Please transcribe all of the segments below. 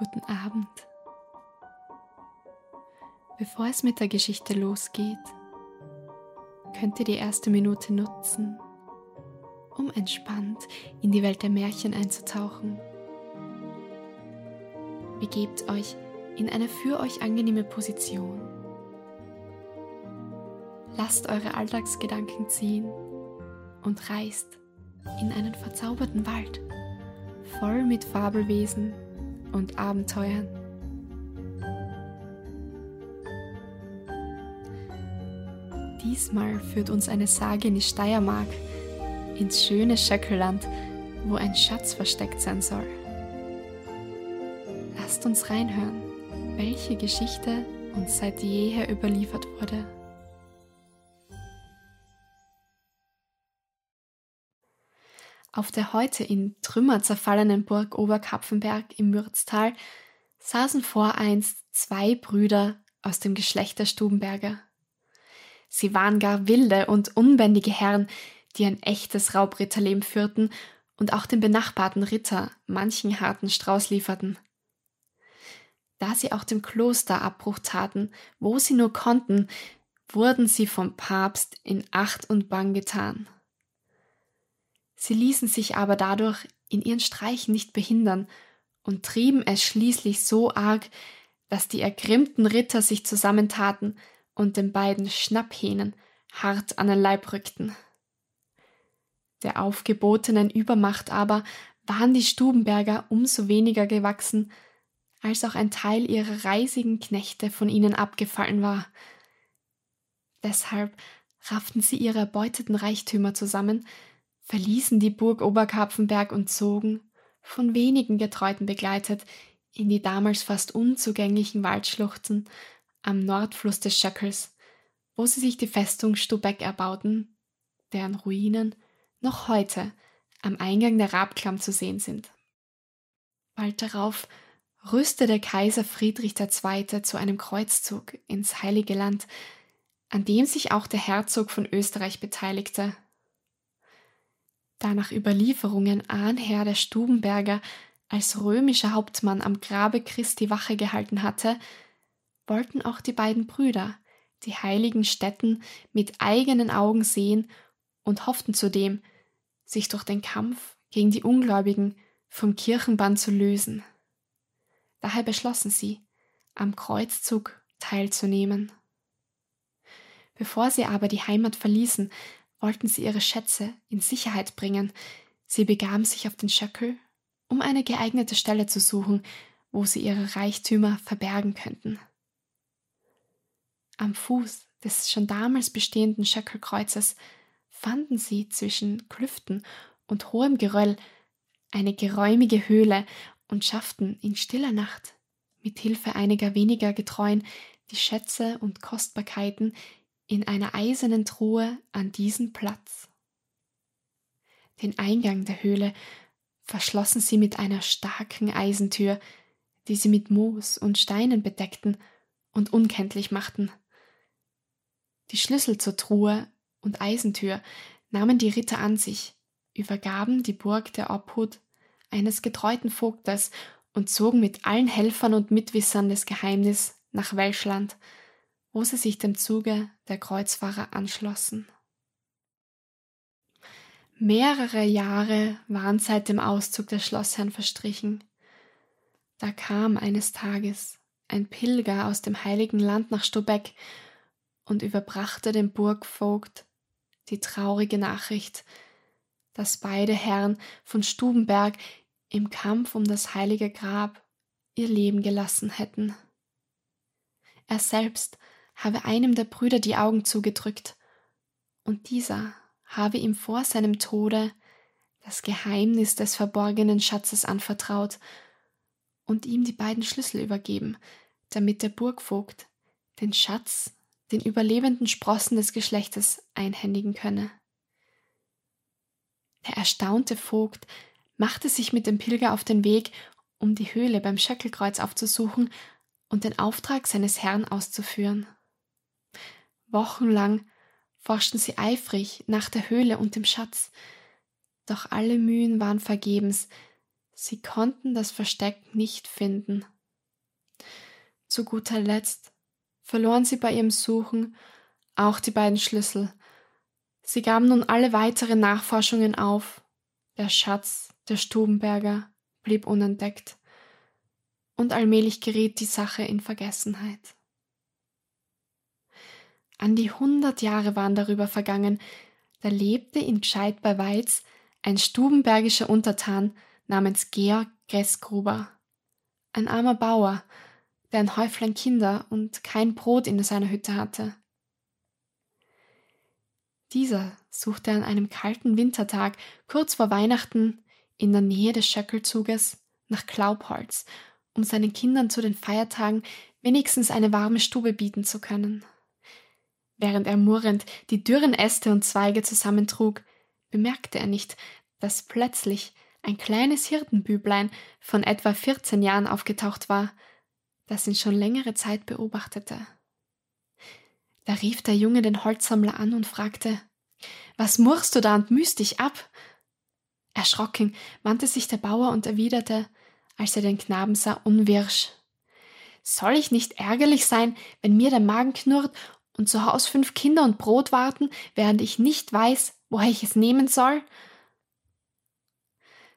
Guten Abend. Bevor es mit der Geschichte losgeht, könnt ihr die erste Minute nutzen, um entspannt in die Welt der Märchen einzutauchen. Begebt euch in eine für euch angenehme Position. Lasst eure Alltagsgedanken ziehen und reist in einen verzauberten Wald, voll mit Fabelwesen und Abenteuern. Diesmal führt uns eine Sage in die Steiermark, ins schöne Schöckelland, wo ein Schatz versteckt sein soll. Lasst uns reinhören, welche Geschichte uns seit jeher überliefert wurde. Auf der heute in Trümmer zerfallenen Burg Oberkapfenberg im Mürztal saßen voreinst zwei Brüder aus dem Geschlecht der Stubenberger. Sie waren gar wilde und unbändige Herren, die ein echtes Raubritterleben führten und auch dem benachbarten Ritter manchen harten Strauß lieferten. Da sie auch dem Kloster Abbruch taten, wo sie nur konnten, wurden sie vom Papst in Acht und Bang getan. Sie ließen sich aber dadurch in ihren Streichen nicht behindern und trieben es schließlich so arg, dass die ergrimmten Ritter sich zusammentaten und den beiden Schnapphähnen hart an den Leib rückten. Der aufgebotenen Übermacht aber waren die Stubenberger umso weniger gewachsen, als auch ein Teil ihrer reisigen Knechte von ihnen abgefallen war. Deshalb rafften sie ihre erbeuteten Reichtümer zusammen, verließen die Burg Oberkapfenberg und zogen, von wenigen Getreuten begleitet, in die damals fast unzugänglichen Waldschluchten am Nordfluss des Schöckels, wo sie sich die Festung Stubeck erbauten, deren Ruinen noch heute am Eingang der Rabklamm zu sehen sind. Bald darauf rüstete Kaiser Friedrich II. zu einem Kreuzzug ins Heilige Land, an dem sich auch der Herzog von Österreich beteiligte da nach Überlieferungen Ahnherr der Stubenberger als römischer Hauptmann am Grabe Christi Wache gehalten hatte, wollten auch die beiden Brüder die heiligen Stätten mit eigenen Augen sehen und hofften zudem, sich durch den Kampf gegen die Ungläubigen vom Kirchenbann zu lösen. Daher beschlossen sie, am Kreuzzug teilzunehmen. Bevor sie aber die Heimat verließen, wollten sie ihre Schätze in Sicherheit bringen. Sie begaben sich auf den Schöckel, um eine geeignete Stelle zu suchen, wo sie ihre Reichtümer verbergen könnten. Am Fuß des schon damals bestehenden Schöckelkreuzes fanden sie zwischen Klüften und hohem Geröll eine geräumige Höhle und schafften in stiller Nacht mit Hilfe einiger weniger Getreuen die Schätze und Kostbarkeiten in einer eisernen Truhe an diesen Platz. Den Eingang der Höhle verschlossen sie mit einer starken Eisentür, die sie mit Moos und Steinen bedeckten und unkenntlich machten. Die Schlüssel zur Truhe und Eisentür nahmen die Ritter an sich, übergaben die Burg der Obhut eines getreuten Vogtes und zogen mit allen Helfern und Mitwissern des Geheimnis nach Welschland, wo sie sich dem Zuge der Kreuzfahrer anschlossen. Mehrere Jahre waren seit dem Auszug des Schlossherrn verstrichen. Da kam eines Tages ein Pilger aus dem heiligen Land nach Stubeck und überbrachte dem Burgvogt die traurige Nachricht, dass beide Herren von Stubenberg im Kampf um das heilige Grab ihr Leben gelassen hätten. Er selbst habe einem der Brüder die Augen zugedrückt, und dieser habe ihm vor seinem Tode das Geheimnis des verborgenen Schatzes anvertraut und ihm die beiden Schlüssel übergeben, damit der Burgvogt den Schatz den überlebenden Sprossen des Geschlechtes einhändigen könne. Der erstaunte Vogt machte sich mit dem Pilger auf den Weg, um die Höhle beim Schöckelkreuz aufzusuchen und den Auftrag seines Herrn auszuführen. Wochenlang forschten sie eifrig nach der Höhle und dem Schatz, doch alle Mühen waren vergebens, Sie konnten das Versteck nicht finden. Zu guter Letzt verloren sie bei ihrem Suchen auch die beiden Schlüssel. Sie gaben nun alle weiteren Nachforschungen auf. Der Schatz der Stubenberger blieb unentdeckt. Und allmählich geriet die Sache in Vergessenheit. An die hundert Jahre waren darüber vergangen, da lebte in Gscheid bei Weiz ein stubenbergischer Untertan namens Georg Gressgruber. Ein armer Bauer, der ein Häuflein Kinder und kein Brot in seiner Hütte hatte. Dieser suchte an einem kalten Wintertag kurz vor Weihnachten in der Nähe des Schöckelzuges nach Glaubholz, um seinen Kindern zu den Feiertagen wenigstens eine warme Stube bieten zu können. Während er murrend die dürren Äste und Zweige zusammentrug, bemerkte er nicht, dass plötzlich ein kleines Hirtenbüblein von etwa 14 Jahren aufgetaucht war, das ihn schon längere Zeit beobachtete. Da rief der Junge den Holzsammler an und fragte, Was murrst du da und mühst dich ab? Erschrocken wandte sich der Bauer und erwiderte, als er den Knaben sah, unwirsch. Soll ich nicht ärgerlich sein, wenn mir der Magen knurrt und zu Haus fünf Kinder und Brot warten, während ich nicht weiß, woher ich es nehmen soll?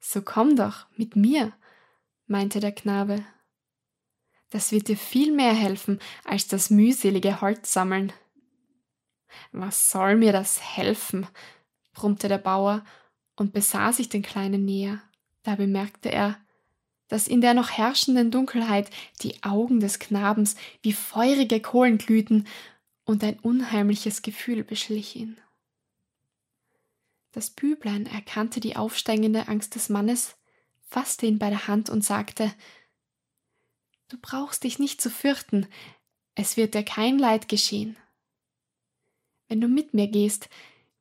So komm doch mit mir, meinte der Knabe. Das wird dir viel mehr helfen als das mühselige Holz sammeln. Was soll mir das helfen? brummte der Bauer und besah sich den Kleinen näher. Da bemerkte er, dass in der noch herrschenden Dunkelheit die Augen des Knabens wie feurige Kohlen glühten und ein unheimliches Gefühl beschlich ihn. Das Büblein erkannte die aufsteigende Angst des Mannes, fasste ihn bei der Hand und sagte Du brauchst dich nicht zu fürchten, es wird dir kein Leid geschehen. Wenn du mit mir gehst,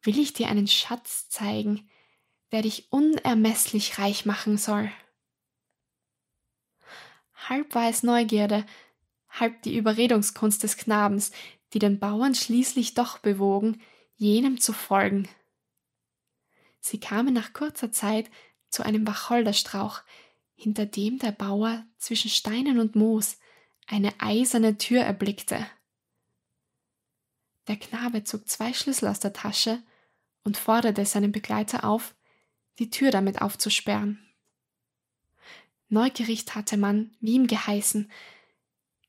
will ich dir einen Schatz zeigen, der dich unermesslich reich machen soll. Halb war es Neugierde, halb die Überredungskunst des Knabens, die den Bauern schließlich doch bewogen, jenem zu folgen. Sie kamen nach kurzer Zeit zu einem Wacholderstrauch, hinter dem der Bauer zwischen Steinen und Moos eine eiserne Tür erblickte. Der Knabe zog zwei Schlüssel aus der Tasche und forderte seinen Begleiter auf, die Tür damit aufzusperren. Neugierig hatte man, wie ihm geheißen.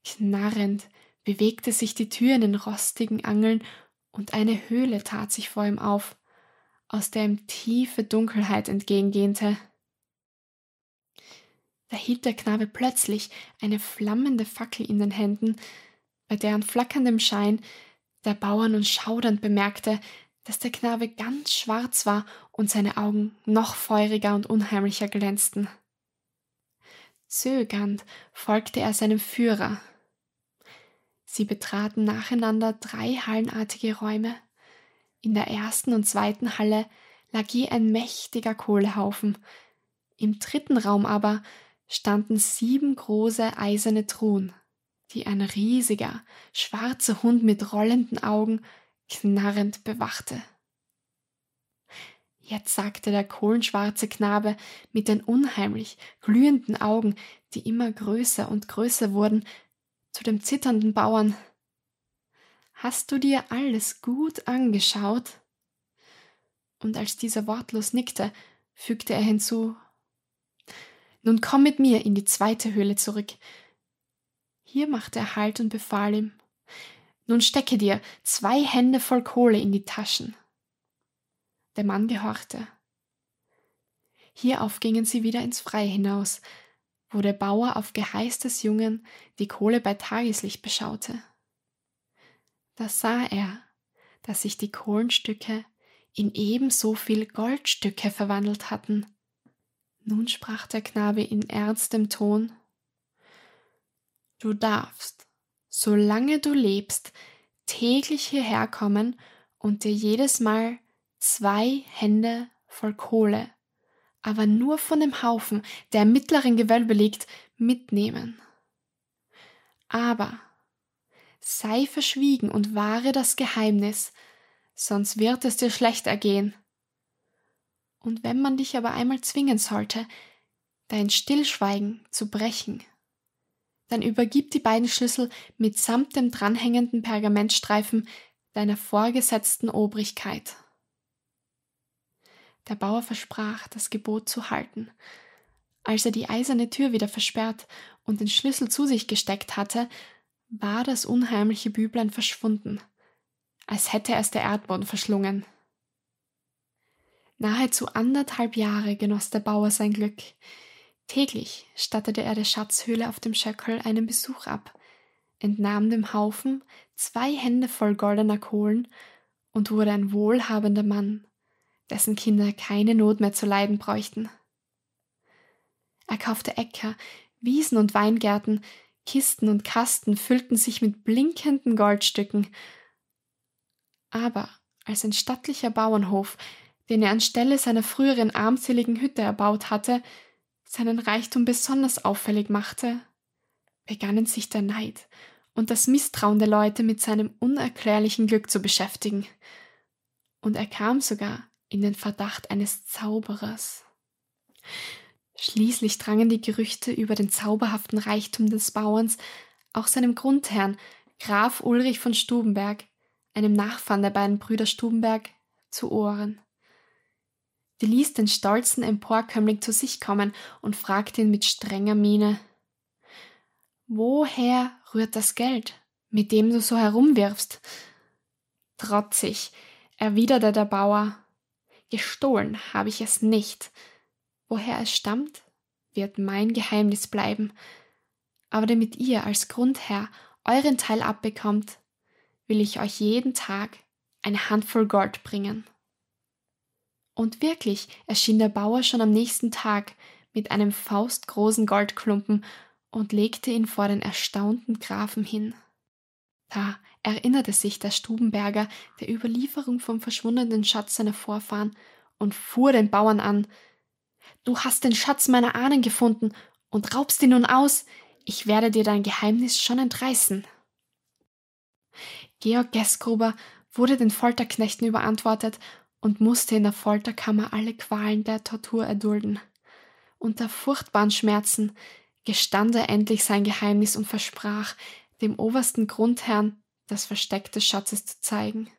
Knarrend bewegte sich die Tür in den rostigen Angeln und eine Höhle tat sich vor ihm auf, aus der ihm tiefe Dunkelheit entgegengähnte. Da hielt der Knabe plötzlich eine flammende Fackel in den Händen, bei deren flackerndem Schein der Bauer nun schaudernd bemerkte, dass der Knabe ganz schwarz war und seine Augen noch feuriger und unheimlicher glänzten. Zögernd folgte er seinem Führer. Sie betraten nacheinander drei hallenartige Räume. In der ersten und zweiten Halle lag je ein mächtiger Kohlehaufen. Im dritten Raum aber standen sieben große eiserne Truhen, die ein riesiger, schwarzer Hund mit rollenden Augen knarrend bewachte. Jetzt sagte der kohlenschwarze Knabe mit den unheimlich glühenden Augen, die immer größer und größer wurden, zu dem zitternden Bauern Hast du dir alles gut angeschaut? Und als dieser wortlos nickte, fügte er hinzu nun komm mit mir in die zweite Höhle zurück. Hier machte er Halt und befahl ihm Nun stecke dir zwei Hände voll Kohle in die Taschen. Der Mann gehorchte. Hierauf gingen sie wieder ins Freie hinaus, wo der Bauer auf Geheiß des Jungen die Kohle bei Tageslicht beschaute. Da sah er, dass sich die Kohlenstücke in ebenso viel Goldstücke verwandelt hatten nun sprach der Knabe in ernstem Ton Du darfst, solange du lebst, täglich hierher kommen und dir jedes Mal zwei Hände voll Kohle, aber nur von dem Haufen, der im mittleren Gewölbe liegt, mitnehmen. Aber sei verschwiegen und wahre das Geheimnis, sonst wird es dir schlecht ergehen. Und wenn man dich aber einmal zwingen sollte, dein Stillschweigen zu brechen. Dann übergib die beiden Schlüssel mitsamt dem dranhängenden Pergamentstreifen deiner vorgesetzten Obrigkeit. Der Bauer versprach, das Gebot zu halten. Als er die eiserne Tür wieder versperrt und den Schlüssel zu sich gesteckt hatte, war das unheimliche Büblein verschwunden, als hätte es der Erdboden verschlungen. Nahezu anderthalb Jahre genoss der Bauer sein Glück. Täglich stattete er der Schatzhöhle auf dem Schöckel einen Besuch ab, entnahm dem Haufen zwei Hände voll goldener Kohlen und wurde ein wohlhabender Mann, dessen Kinder keine Not mehr zu leiden bräuchten. Er kaufte Äcker, Wiesen und Weingärten, Kisten und Kasten füllten sich mit blinkenden Goldstücken. Aber als ein stattlicher Bauernhof, den er anstelle seiner früheren armseligen Hütte erbaut hatte, seinen Reichtum besonders auffällig machte, begannen sich der Neid und das Misstrauen der Leute mit seinem unerklärlichen Glück zu beschäftigen. Und er kam sogar in den Verdacht eines Zauberers. Schließlich drangen die Gerüchte über den zauberhaften Reichtum des Bauerns auch seinem Grundherrn, Graf Ulrich von Stubenberg, einem Nachfahren der beiden Brüder Stubenberg, zu Ohren. Die ließ den stolzen Emporkömmling zu sich kommen und fragte ihn mit strenger Miene Woher rührt das Geld, mit dem du so herumwirfst? Trotzig, erwiderte der Bauer, gestohlen habe ich es nicht, Woher es stammt, wird mein Geheimnis bleiben. Aber damit ihr als Grundherr euren Teil abbekommt, will ich euch jeden Tag eine Handvoll Gold bringen. Und wirklich erschien der Bauer schon am nächsten Tag mit einem faustgroßen Goldklumpen und legte ihn vor den erstaunten Grafen hin. Da erinnerte sich der Stubenberger der Überlieferung vom verschwundenen Schatz seiner Vorfahren und fuhr den Bauern an, Du hast den Schatz meiner Ahnen gefunden und raubst ihn nun aus. Ich werde dir dein Geheimnis schon entreißen. Georg Gessgruber wurde den Folterknechten überantwortet und musste in der Folterkammer alle Qualen der Tortur erdulden. Unter furchtbaren Schmerzen gestand er endlich sein Geheimnis und versprach, dem obersten Grundherrn das Versteck des Schatzes zu zeigen.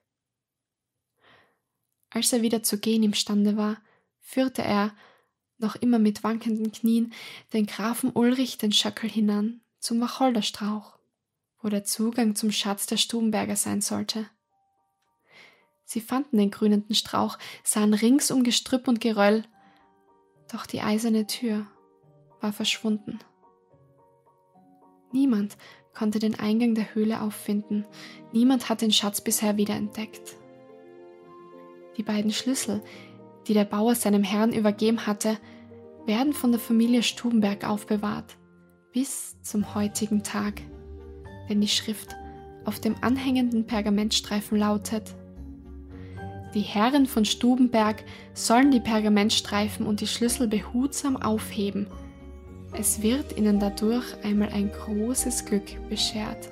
Als er wieder zu gehen imstande war, führte er, noch immer mit wankenden Knien, den Grafen Ulrich den Schöckel hinan zum Wacholderstrauch, wo der Zugang zum Schatz der Stubenberger sein sollte. Sie fanden den grünenden Strauch, sahen rings um Gestrüpp und Geröll, doch die eiserne Tür war verschwunden. Niemand konnte den Eingang der Höhle auffinden, niemand hat den Schatz bisher wiederentdeckt. Die beiden Schlüssel, die der Bauer seinem Herrn übergeben hatte, werden von der Familie Stubenberg aufbewahrt, bis zum heutigen Tag. Denn die Schrift auf dem anhängenden Pergamentstreifen lautet, die Herren von Stubenberg sollen die Pergamentstreifen und die Schlüssel behutsam aufheben. Es wird ihnen dadurch einmal ein großes Glück beschert.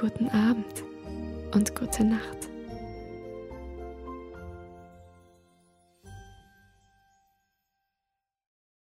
Guten Abend und gute Nacht.